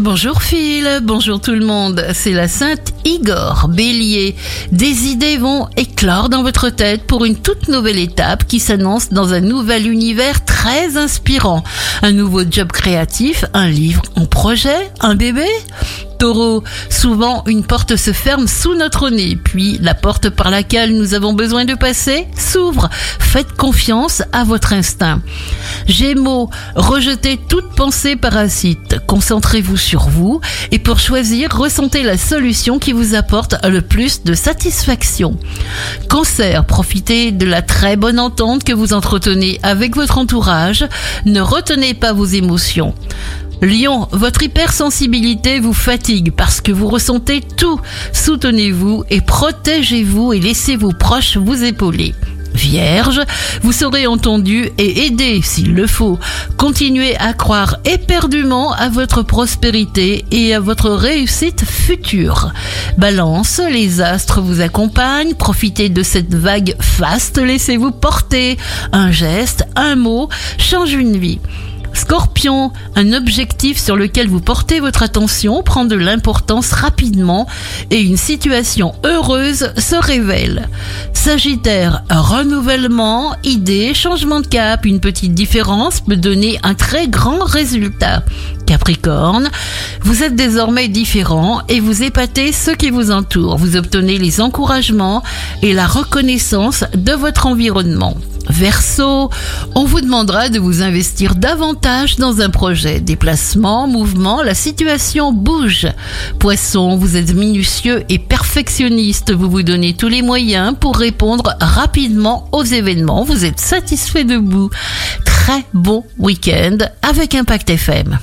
Bonjour Phil, bonjour tout le monde, c'est la Sainte Igor Bélier. Des idées vont éclore dans votre tête pour une toute nouvelle étape qui s'annonce dans un nouvel univers très inspirant. Un nouveau job créatif, un livre en projet, un bébé? Taureau, souvent une porte se ferme sous notre nez, puis la porte par laquelle nous avons besoin de passer s'ouvre. Faites confiance à votre instinct. Gémeaux, rejetez toute pensée parasite. Concentrez-vous sur vous et pour choisir, ressentez la solution qui vous apporte le plus de satisfaction. Cancer, profitez de la très bonne entente que vous entretenez avec votre entourage. Ne retenez pas vos émotions. Lion, votre hypersensibilité vous fatigue parce que vous ressentez tout. Soutenez-vous et protégez-vous et laissez vos proches vous épauler. Vierge, vous serez entendu et aidé s'il le faut. Continuez à croire éperdument à votre prospérité et à votre réussite future. Balance, les astres vous accompagnent, profitez de cette vague faste, laissez-vous porter. Un geste, un mot change une vie. Scorpion, un objectif sur lequel vous portez votre attention prend de l'importance rapidement et une situation heureuse se révèle. Sagittaire, renouvellement, idée, changement de cap, une petite différence peut donner un très grand résultat. Capricorne, vous êtes désormais différent et vous épatez ceux qui vous entourent. Vous obtenez les encouragements et la reconnaissance de votre environnement. Verseau, on vous demandera de vous investir davantage dans un projet. Déplacement, mouvement, la situation bouge. Poisson, vous êtes minutieux et perfectionniste. Vous vous donnez tous les moyens pour répondre rapidement aux événements. Vous êtes satisfait de vous. Très bon week-end avec Impact FM.